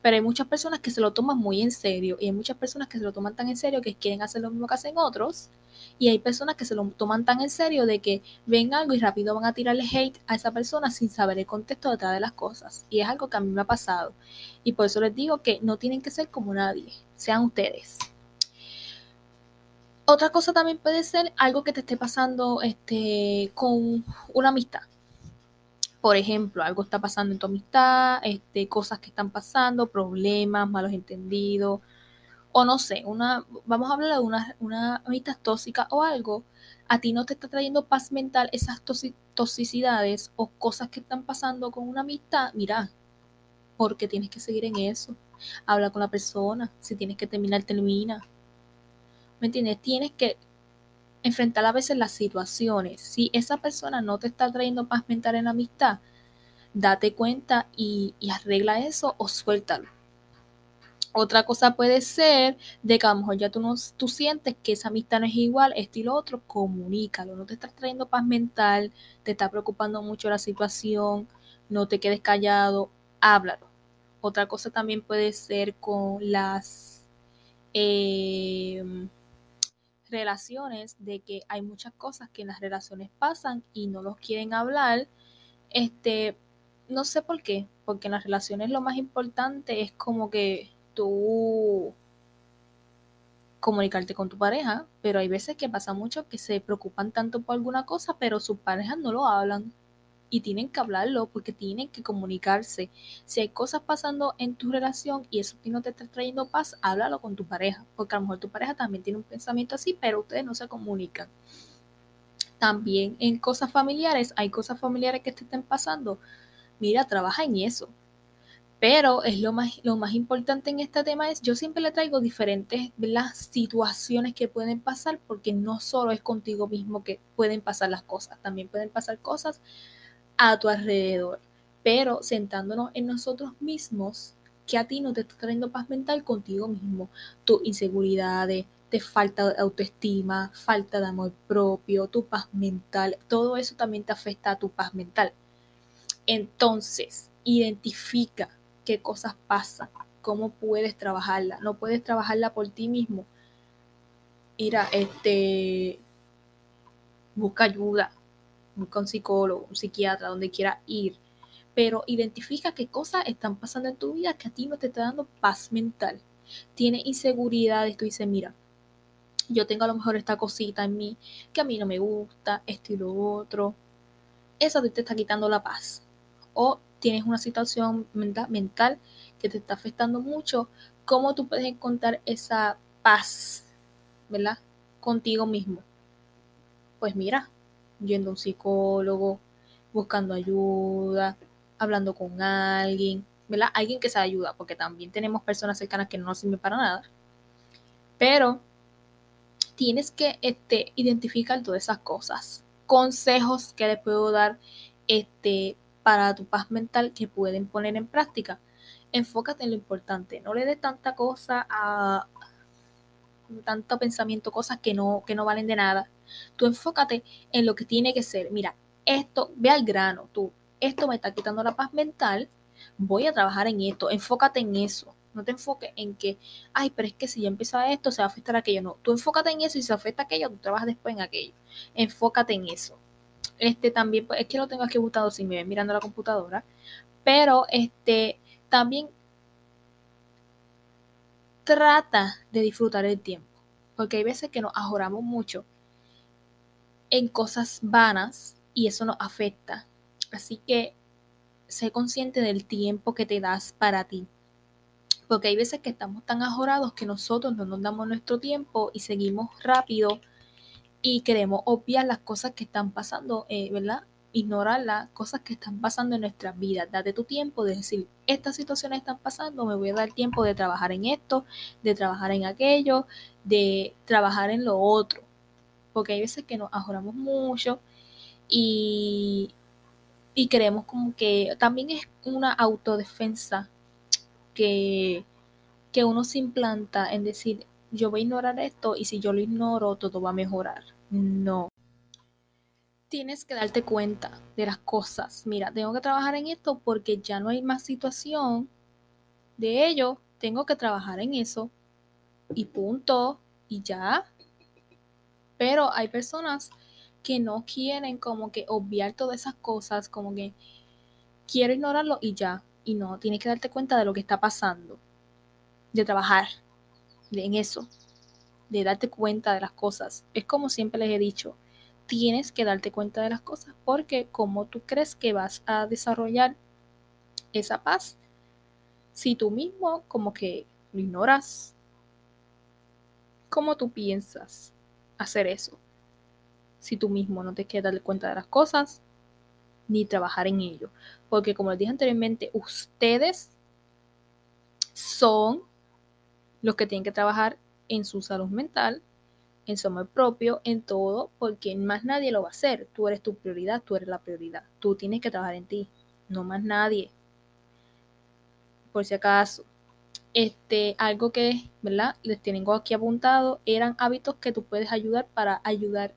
Pero hay muchas personas que se lo toman muy en serio y hay muchas personas que se lo toman tan en serio que quieren hacer lo mismo que hacen otros y hay personas que se lo toman tan en serio de que ven algo y rápido van a tirarle hate a esa persona sin saber el contexto detrás de las cosas. Y es algo que a mí me ha pasado. Y por eso les digo que no tienen que ser como nadie, sean ustedes. Otra cosa también puede ser algo que te esté pasando este, con una amistad. Por ejemplo, algo está pasando en tu amistad, este, cosas que están pasando, problemas, malos entendidos, o no sé, una, vamos a hablar de una, una amistad tóxica o algo, a ti no te está trayendo paz mental esas toxicidades o cosas que están pasando con una amistad, mira, porque tienes que seguir en eso. Habla con la persona, si tienes que terminar, termina. ¿Me entiendes? Tienes que enfrentar a veces las situaciones. Si esa persona no te está trayendo paz mental en la amistad, date cuenta y, arregla eso o suéltalo otra cosa puede ser de que a lo mejor ya tú, no, tú sientes que esa amistad no es igual, esto y otro, comunícalo. No te estás trayendo paz mental, te está preocupando mucho la situación, no te quedes callado, háblalo. Otra cosa también puede ser con las em, relaciones, de que hay muchas cosas que en las relaciones pasan y no los quieren hablar. Este, no sé por qué, porque en las relaciones lo más importante es como que tú comunicarte con tu pareja, pero hay veces que pasa mucho que se preocupan tanto por alguna cosa, pero sus parejas no lo hablan. Y tienen que hablarlo porque tienen que comunicarse. Si hay cosas pasando en tu relación y eso no te está trayendo paz, háblalo con tu pareja, porque a lo mejor tu pareja también tiene un pensamiento así, pero ustedes no se comunican. También en cosas familiares, hay cosas familiares que te estén pasando. Mira, trabaja en eso. Pero es lo más, lo más importante en este tema es, yo siempre le traigo diferentes las situaciones que pueden pasar, porque no solo es contigo mismo que pueden pasar las cosas, también pueden pasar cosas a tu alrededor. Pero sentándonos en nosotros mismos, que a ti no te está trayendo paz mental contigo mismo, tus inseguridades, de falta de autoestima, falta de amor propio, tu paz mental, todo eso también te afecta a tu paz mental. Entonces, identifica qué cosas pasan, cómo puedes trabajarla. No puedes trabajarla por ti mismo. Mira, este, busca ayuda, busca un psicólogo, un psiquiatra, donde quiera ir. Pero identifica qué cosas están pasando en tu vida que a ti no te está dando paz mental. Tienes inseguridades, tú dices, mira, yo tengo a lo mejor esta cosita en mí que a mí no me gusta, esto y lo otro. Eso te está quitando la paz. O tienes una situación mental que te está afectando mucho, ¿cómo tú puedes encontrar esa paz, ¿verdad? Contigo mismo. Pues mira, yendo a un psicólogo, buscando ayuda, hablando con alguien, ¿verdad? Alguien que se ayuda, porque también tenemos personas cercanas que no nos sirven para nada. Pero tienes que este, identificar todas esas cosas. Consejos que le puedo dar este, para tu paz mental que pueden poner en práctica. Enfócate en lo importante, no le des tanta cosa a tanto pensamiento, cosas que no, que no valen de nada. Tú enfócate en lo que tiene que ser. Mira, esto, ve al grano, tú, esto me está quitando la paz mental, voy a trabajar en esto, enfócate en eso. No te enfoques en que, ay, pero es que si yo empiezo a esto, se va a afectar aquello. No, tú enfócate en eso y si se afecta aquello, tú trabajas después en aquello. Enfócate en eso. Este también, pues, es que lo tengo aquí botado si me ven mirando la computadora. Pero este también trata de disfrutar el tiempo. Porque hay veces que nos ajoramos mucho en cosas vanas y eso nos afecta. Así que sé consciente del tiempo que te das para ti. Porque hay veces que estamos tan ajorados que nosotros no nos damos nuestro tiempo y seguimos rápido y queremos obviar las cosas que están pasando, eh, ¿verdad? Ignorar las cosas que están pasando en nuestras vidas. Date tu tiempo de decir, estas situaciones están pasando, me voy a dar tiempo de trabajar en esto, de trabajar en aquello, de trabajar en lo otro. Porque hay veces que nos ajoramos mucho y, y creemos como que también es una autodefensa que, que uno se implanta en decir, yo voy a ignorar esto y si yo lo ignoro, todo va a mejorar. No. Tienes que darte cuenta de las cosas. Mira, tengo que trabajar en esto porque ya no hay más situación de ello. Tengo que trabajar en eso y punto. Y ya. Pero hay personas que no quieren como que obviar todas esas cosas, como que quiero ignorarlo y ya. Y no, tienes que darte cuenta de lo que está pasando. De trabajar en eso, de darte cuenta de las cosas. Es como siempre les he dicho, tienes que darte cuenta de las cosas porque como tú crees que vas a desarrollar esa paz, si tú mismo como que lo ignoras, ¿cómo tú piensas hacer eso? Si tú mismo no te quieres dar cuenta de las cosas, ni trabajar en ello. Porque como les dije anteriormente, ustedes son los que tienen que trabajar en su salud mental, en su amor propio, en todo, porque más nadie lo va a hacer. Tú eres tu prioridad, tú eres la prioridad. Tú tienes que trabajar en ti, no más nadie. Por si acaso. Este, algo que, ¿verdad? Les tengo aquí apuntado, eran hábitos que tú puedes ayudar para ayudar.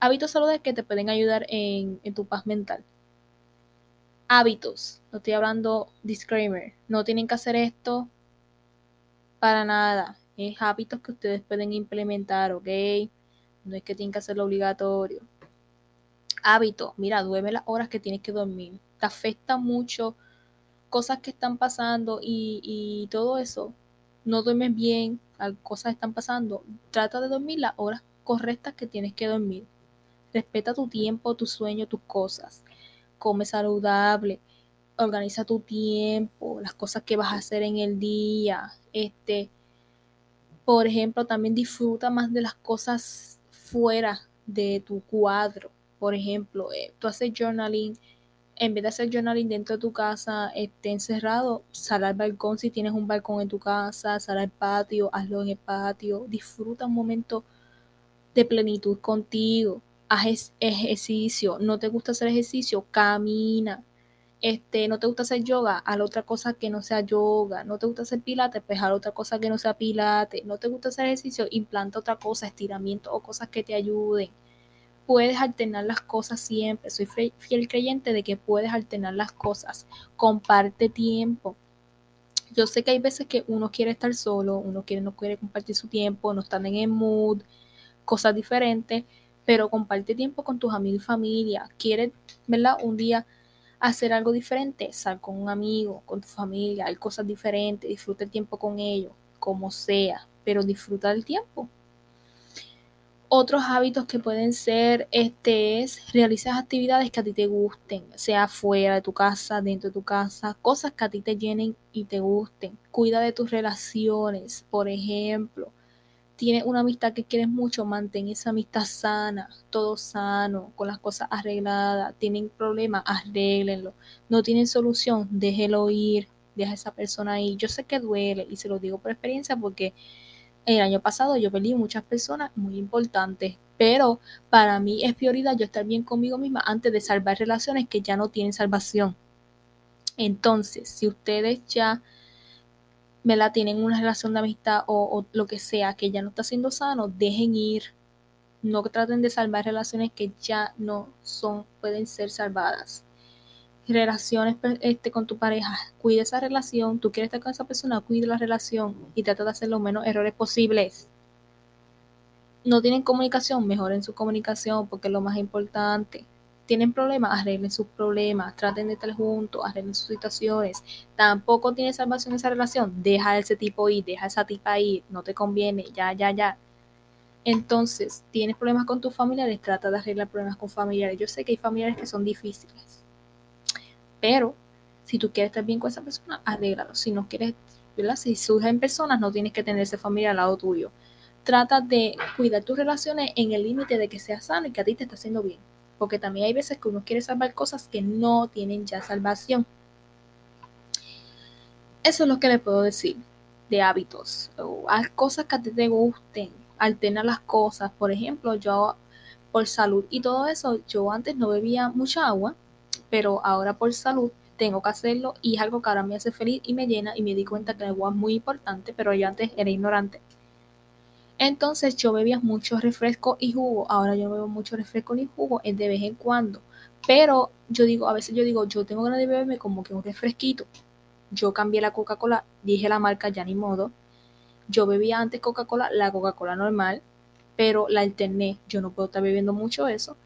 Hábitos saludables que te pueden ayudar en, en tu paz mental. Hábitos, no estoy hablando disclaimer, no tienen que hacer esto para nada. Es hábitos que ustedes pueden implementar, ¿ok? No es que tienen que hacerlo obligatorio. Hábitos, mira, duerme las horas que tienes que dormir. Te afecta mucho cosas que están pasando y, y todo eso. No duermes bien, cosas están pasando. Trata de dormir las horas correctas que tienes que dormir. Respeta tu tiempo, tu sueño, tus cosas. come saludable, organiza tu tiempo, las cosas que vas a hacer en el día, este, por ejemplo, también disfruta más de las cosas fuera de tu cuadro. Por ejemplo, eh, tú haces journaling, en vez de hacer journaling dentro de tu casa, esté encerrado, sal al balcón si tienes un balcón en tu casa, sal al patio, hazlo en el patio, disfruta un momento de plenitud contigo, haz ejercicio, no te gusta hacer ejercicio, camina, este, no te gusta hacer yoga, haz otra cosa que no sea yoga, no te gusta hacer pilates, pues haz otra cosa que no sea pilates, no te gusta hacer ejercicio, implanta otra cosa, estiramiento o cosas que te ayuden. Puedes alternar las cosas siempre, soy fiel creyente de que puedes alternar las cosas, comparte tiempo. Yo sé que hay veces que uno quiere estar solo, uno quiere, no quiere compartir su tiempo, no están en el mood, cosas diferentes, pero comparte tiempo con tus amigos y familia. Quieres, ¿verdad? Un día hacer algo diferente, sal con un amigo, con tu familia, hay cosas diferentes, disfruta el tiempo con ellos, como sea, pero disfruta del tiempo. Otros hábitos que pueden ser, este es, realizar actividades que a ti te gusten, sea fuera de tu casa, dentro de tu casa, cosas que a ti te llenen y te gusten. Cuida de tus relaciones, por ejemplo, tienes una amistad que quieres mucho, mantén esa amistad sana, todo sano, con las cosas arregladas. Tienen problemas, arréglenlo. No tienen solución, déjelo ir, deja a esa persona ahí. Yo sé que duele y se lo digo por experiencia porque el año pasado yo perdí muchas personas muy importantes, pero para mí es prioridad yo estar bien conmigo misma antes de salvar relaciones que ya no tienen salvación. Entonces, si ustedes ya la Tienen una relación de amistad o, lo que sea que ya no está siendo sano, dejen ir. No traten de salvar relaciones que ya no son, pueden ser salvadas. Relaciones este, con tu pareja, cuide esa relación. Tú quieres estar con esa persona, cuide la relación y trata de hacer los menos errores posibles. No tienen comunicación, mejoren su comunicación porque es lo más importante tienen problemas, arreglen sus problemas, traten de estar juntos, arreglen sus situaciones. Tampoco tiene salvación esa relación, deja a ese tipo ir, deja a esa tipa ir, no te conviene, ya, ya, ya. Entonces, tienes problemas con tus familiares, trata de arreglar problemas con familiares. Yo sé que hay familiares que son difíciles, pero si tú quieres estar bien con esa persona, arréglalo. Si no quieres, ¿verdad? Si surgen personas, no tienes que tener ese familiar al lado tuyo. Trata de cuidar tus relaciones en el límite de que sea sano y que a ti te está haciendo bien porque también hay veces que uno quiere salvar cosas que no tienen ya salvación. Eso es lo que le puedo decir de hábitos. haz cosas que a ti te gusten, alterna las cosas. Por ejemplo, yo por salud y todo eso, yo antes no bebía mucha agua, pero ahora por salud tengo que hacerlo y es algo que ahora me hace feliz y me llena y me di cuenta que el agua es muy importante, pero yo antes era ignorante. Entonces yo bebía mucho refresco y jugo. Ahora yo bebo mucho refresco ni jugo, es de vez en cuando. Pero yo digo, a veces yo digo, yo tengo ganas de beberme como que un refresquito. Yo cambié la Coca-Cola, dije la marca, ya ni modo. Yo bebía antes Coca-Cola, la Coca-Cola normal, pero la alterné. Yo no puedo estar bebiendo mucho eso,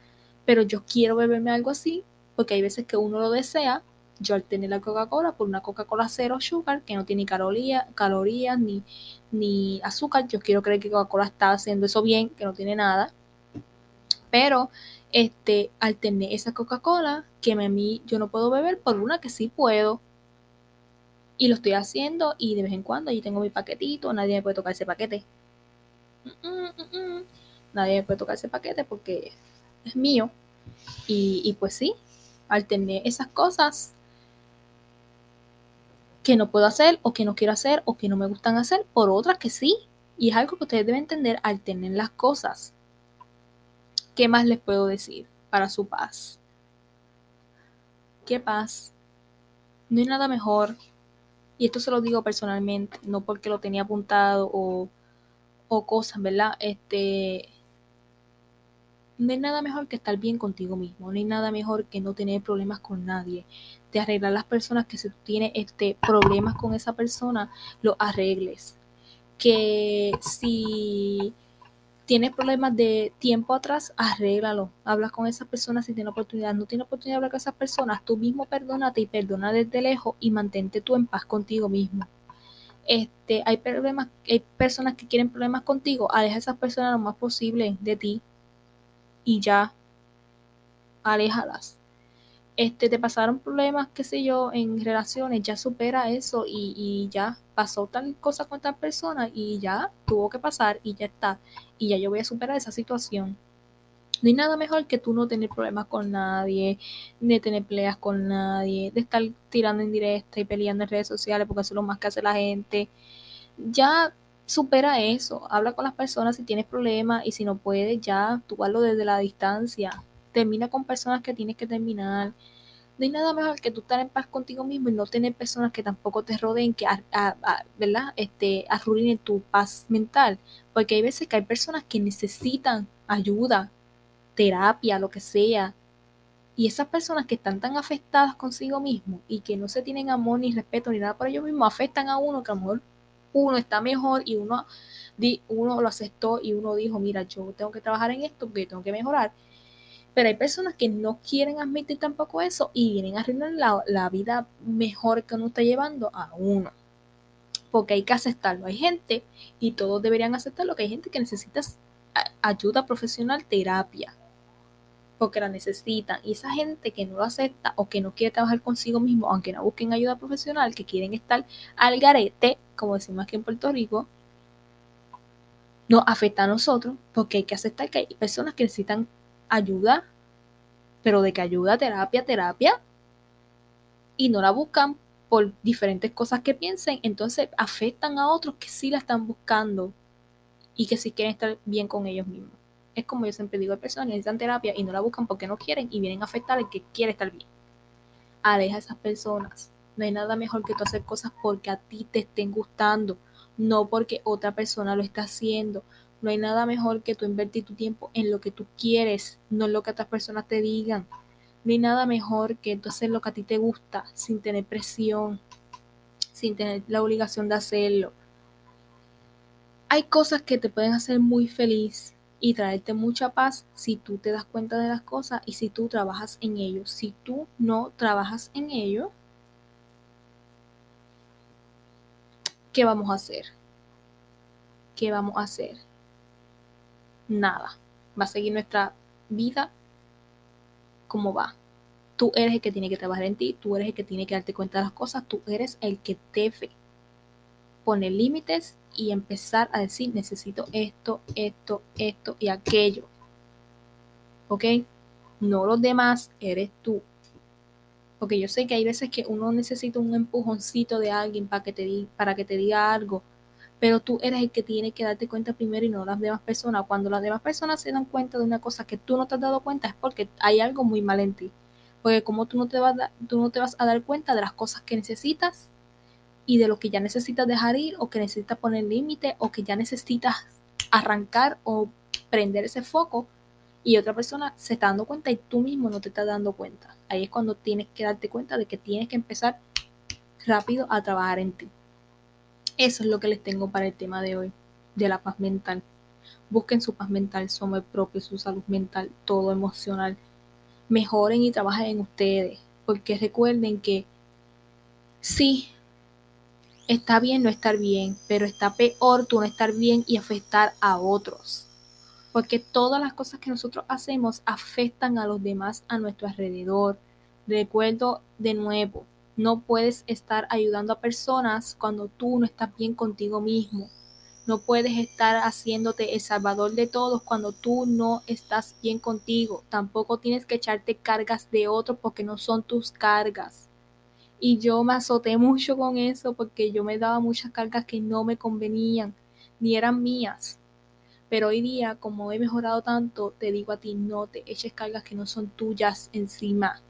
pero yo quiero beberme algo así, porque hay veces que uno lo desea yo alterné la Coca-Cola por una Coca-Cola cero sugar que no tiene calorías, calorías ni, ni azúcar. Yo quiero creer que Coca-Cola está haciendo eso bien, que no tiene nada. Pero este, alterné esa Coca-Cola que a mí yo no puedo beber por una que sí puedo. Y lo estoy haciendo y de vez en cuando yo tengo mi paquetito, nadie me puede tocar ese paquete. Nadie me puede tocar ese paquete porque es mío. Y pues sí, alterné esas cosas que no puedo hacer o que no quiero hacer o que no me gustan hacer por otras que sí. Y es algo que ustedes deben entender al tener las cosas. ¿Qué más les puedo decir para su paz? ¿Qué paz? No hay nada mejor. Y esto se lo digo personalmente, no porque lo tenía apuntado o, o cosas, ¿verdad? Este, no hay nada mejor que estar bien contigo mismo, no hay nada mejor que no tener problemas con nadie, de arreglar las personas que si tú tienes este, problemas con esa persona, lo arregles. Que si tienes problemas de tiempo atrás, arréglalo. Hablas con esa persona si tiene oportunidad. No tiene oportunidad de hablar con esas personas, tú mismo perdónate y perdona desde lejos y mantente tú en paz contigo mismo. Este, hay problemas, hay personas que quieren problemas contigo, aleja a esas personas lo más posible de ti y ya, aléjalas. este, te pasaron problemas, qué sé yo, en relaciones, ya supera eso y, y ya pasó tal cosa con tal persona y ya tuvo que pasar y ya está. Y ya yo voy a superar esa situación. No hay nada mejor que tú no tener problemas con nadie, de tener peleas con nadie, de estar tirando en directa y peleando en redes sociales porque eso es lo más que hace la gente. Ya supera eso, habla con las personas si tienes problemas y si no puedes, ya tú desde la distancia. Termina con personas que tienes que terminar. No hay nada mejor que tú estar en paz contigo mismo y no tener personas que tampoco te rodeen, que, ¿verdad? Este, arruinen tu paz mental. Porque hay veces que hay personas que necesitan ayuda, terapia, lo que sea. Y esas personas que están tan afectadas consigo mismo y que no se tienen amor ni respeto ni nada por ellos mismos, afectan a uno que a lo mejor uno está mejor y uno, uno lo aceptó y uno dijo, mira, yo tengo que trabajar en esto porque tengo que mejorar. Pero hay personas que no quieren admitir tampoco eso y vienen a arruinar la, la vida mejor que uno está llevando a uno. Porque hay que aceptarlo. Hay gente, y todos deberían aceptarlo, que hay gente que necesita ayuda profesional, terapia porque la necesitan. Y esa gente que no lo acepta o que no quiere trabajar consigo mismo, aunque no busquen ayuda profesional, que quieren estar al garete, como decimos aquí en Puerto Rico, nos afecta a nosotros porque hay que aceptar que hay personas que necesitan ayuda, pero de que ayuda, terapia, terapia, y no la buscan por diferentes cosas que piensen, entonces afectan a otros que sí la están buscando y que sí quieren estar bien con ellos mismos. Es como yo siempre digo, hay personas que necesitan terapia y no la buscan porque no quieren y vienen a afectar al que quiere estar bien. Aleja a esas personas. No hay nada mejor que tú hacer cosas porque a ti te estén gustando, no porque otra persona lo está haciendo. No hay nada mejor que tú invertir tu tiempo en lo que tú quieres, no en lo que otras personas te digan. No hay nada mejor que tú hacer lo que a ti te gusta sin tener presión, sin tener la obligación de hacerlo. Hay cosas que te pueden hacer muy feliz y traerte mucha paz si tú te das cuenta de las cosas y si tú trabajas en ello. Si tú no trabajas en ello, ¿qué vamos a hacer? ¿Qué vamos a hacer? Nada. Va a seguir nuestra vida como va. Tú eres el que tiene que trabajar en ti, tú eres el que tiene que darte cuenta de las cosas, tú eres el que debe poner límites y empezar a decir, necesito esto, esto, esto y aquello. ¿Ok? No los demás, eres tú. Porque yo sé que hay veces que uno necesita un empujoncito de alguien para que te, para que te diga algo, pero tú eres el que tiene que darte cuenta primero y no las demás personas. Cuando las demás personas se dan cuenta de una cosa que tú no te has dado cuenta es porque hay algo muy mal en ti. Porque como tú no te vas tú no te vas a dar cuenta de las cosas que necesitas y de lo que ya necesitas dejar ir o que necesitas poner límite o que ya necesitas arrancar o prender ese foco y otra persona se está dando cuenta y tú mismo no te estás dando cuenta. Ahí es cuando tienes que darte cuenta de que tienes que empezar rápido a trabajar en ti. Eso es lo que les tengo para el tema de hoy, de la paz mental. Busquen su paz mental, su amor propio, su salud mental, todo emocional. Mejoren y trabajen en ustedes, porque recuerden que sí, está bien no estar bien, pero está peor tú no estar bien y afectar a otros. Porque todas las cosas que nosotros hacemos afectan a los demás a nuestro alrededor. Recuerdo de nuevo, no puedes estar ayudando a personas cuando tú no estás bien contigo mismo. No puedes estar haciéndote el salvador de todos cuando tú no estás bien contigo. Tampoco tienes que echarte cargas de otros porque no son tus cargas. Y yo me azoté mucho con eso porque yo me daba muchas cargas que no me convenían, ni eran mías. Pero hoy día, como he mejorado tanto, te digo a ti, no te eches cargas que no son tuyas encima.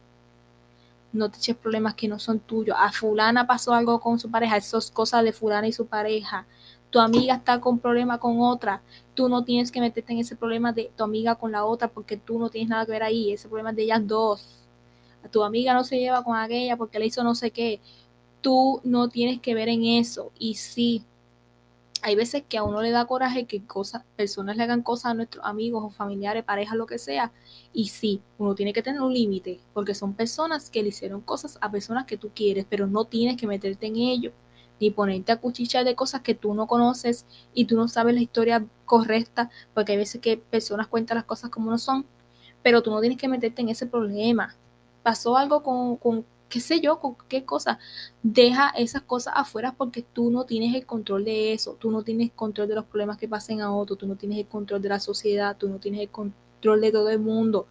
No te eches problemas que no son tuyos. A fulana pasó algo con su pareja, eso es cosa de fulana y su pareja. Tu amiga está con problema con otra. Tú no tienes que meterte en ese problema de tu amiga con la otra porque tú no tienes nada que ver ahí. Ese problema es de ellas dos tu amiga no se lleva con aquella porque le hizo no sé qué. Tú no tienes que ver en eso. Y sí, hay veces que a uno le da coraje que cosas, personas le hagan cosas a nuestros amigos o familiares, parejas, lo que sea. Y sí, uno tiene que tener un límite, porque son personas que le hicieron cosas a personas que tú quieres, pero no tienes que meterte en ello, ni ponerte a cuchichar de cosas que tú no conoces y tú no sabes la historia correcta, porque hay veces que personas cuentan las cosas como no son, pero tú no tienes que meterte en ese problema pasó algo con, con qué sé yo, con qué cosa. Deja esas cosas afuera porque tú no tienes el control de eso, tú no tienes control de los problemas que pasen a otros, tú no tienes el control de la sociedad, tú no tienes el control de todo el mundo.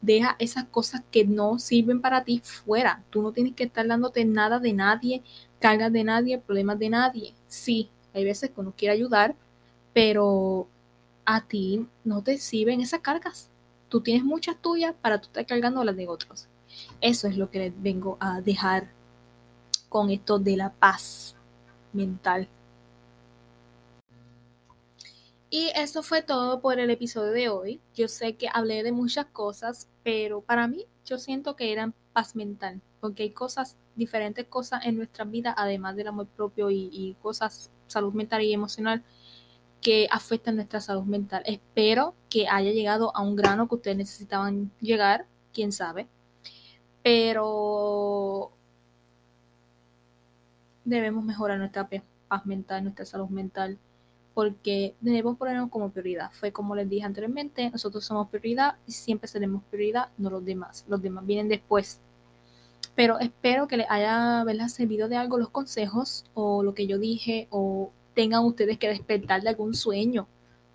Deja esas cosas que no sirven para ti fuera. Tú no tienes que estar dándote nada de nadie, cargas de nadie, problemas de nadie. Sí, hay veces que uno quiere ayudar, pero a ti no te sirven esas cargas. Tú tienes muchas tuyas para tú estar cargando las de otros. Eso es lo que les vengo a dejar con esto de la paz mental. Y eso fue todo por el episodio de hoy. Yo sé que hablé de muchas cosas, pero para mí yo siento que eran paz mental, porque hay cosas, diferentes cosas en nuestra vida, además del amor propio y, y cosas, salud mental y emocional, que afectan nuestra salud mental. Espero que haya llegado a un grano que ustedes necesitaban llegar, quién sabe pero debemos mejorar nuestra paz mental, nuestra salud mental, porque debemos ponernos como prioridad. Fue como les dije anteriormente, nosotros somos prioridad y siempre seremos prioridad, no los demás. Los demás vienen después. Pero espero que les haya servido de algo los consejos o lo que yo dije o tengan ustedes que despertar de algún sueño.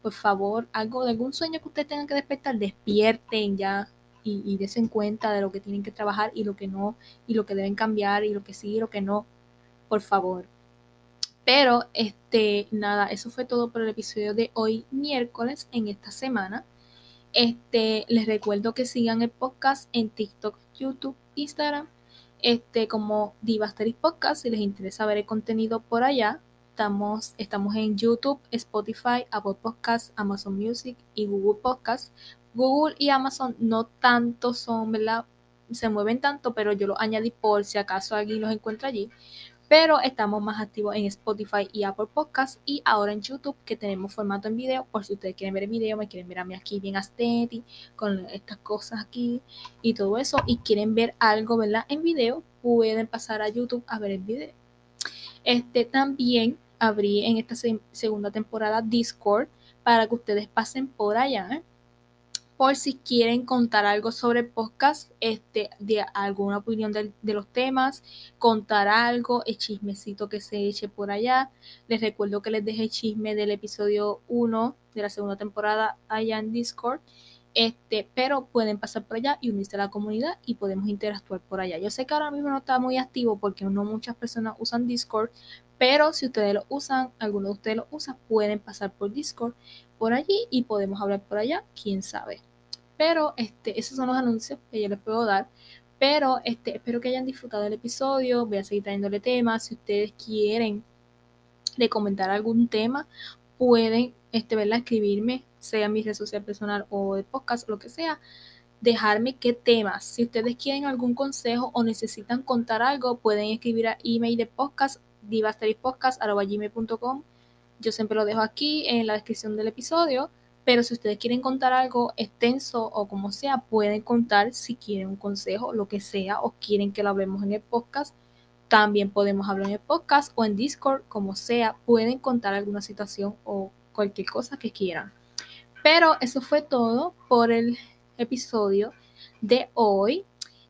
Por favor, algo de algún sueño que ustedes tengan que despertar, despierten ya, y, y desen cuenta de lo que tienen que trabajar y lo que no, y lo que deben cambiar y lo que sí y lo que no, por favor. Pero, este, nada, eso fue todo por el episodio de hoy, miércoles, en esta semana. Este, les recuerdo que sigan el podcast en TikTok, YouTube, Instagram, este, como Divasteris Podcast, si les interesa ver el contenido por allá. Estamos, estamos en YouTube, Spotify, Apple Podcasts, Amazon Music y Google Podcasts. Google y Amazon no tanto son, ¿verdad? Se mueven tanto, pero yo los añadí por si acaso alguien los encuentra allí. Pero estamos más activos en Spotify y Apple Podcasts y ahora en YouTube que tenemos formato en video. Por si ustedes quieren ver el video, me quieren ver a mí aquí bien aesthetic, con estas cosas aquí y todo eso. Y quieren ver algo, ¿verdad? En video, pueden pasar a YouTube a ver el video. Este también abrí en esta segunda temporada Discord para que ustedes pasen por allá. ¿eh? Por si quieren contar algo sobre podcast, este, de alguna opinión de, los temas, contar algo, el chismecito que se eche por allá. Les recuerdo que les dejé el chisme del episodio 1 de la segunda temporada allá en Discord. Este, pero pueden pasar por allá y unirse a la comunidad y podemos interactuar por allá. Yo sé que ahora mismo no está muy activo porque no muchas personas usan Discord, pero si ustedes lo usan, alguno de ustedes lo usa, pueden pasar por Discord por allí y podemos hablar por allá, quién sabe. Pero este, esos son los anuncios que yo les puedo dar. Pero este, espero que hayan disfrutado del episodio. Voy a seguir trayéndole temas. Si ustedes quieren de comentar algún tema, pueden este, ¿verdad? escribirme, sea en mi red social personal o de podcast o lo que sea. Dejarme qué temas. Si ustedes quieren algún consejo o necesitan contar algo, pueden escribir a email de podcast, divasterispodcast.com. Yo siempre lo dejo aquí en la descripción del episodio. Pero si ustedes quieren contar algo extenso o como sea, pueden contar si quieren un consejo, lo que sea, o quieren que lo hablemos en el podcast. También podemos hablar en el podcast o en Discord, como sea. Pueden contar alguna situación o cualquier cosa que quieran. Pero eso fue todo por el episodio de hoy.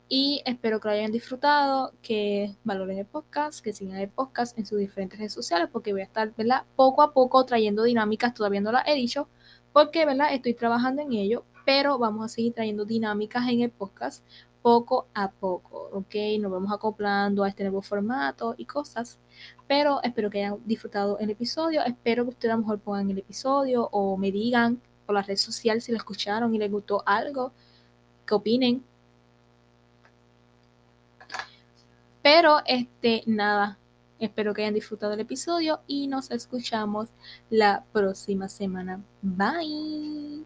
Y espero que lo hayan disfrutado, que valoren el podcast, que sigan el podcast en sus diferentes redes sociales, porque voy a estar ¿verdad? poco a poco trayendo dinámicas, todavía no las he dicho, porque, ¿verdad? Estoy trabajando en ello, pero vamos a seguir trayendo dinámicas en el podcast poco a poco, ¿ok? Nos vamos acoplando a este nuevo formato y cosas, pero espero que hayan disfrutado el episodio, espero que ustedes a lo mejor pongan el episodio o me digan por las redes sociales si lo escucharon y les gustó algo, que opinen. Pero, este, nada, Espero que hayan disfrutado el episodio y nos escuchamos la próxima semana. Bye.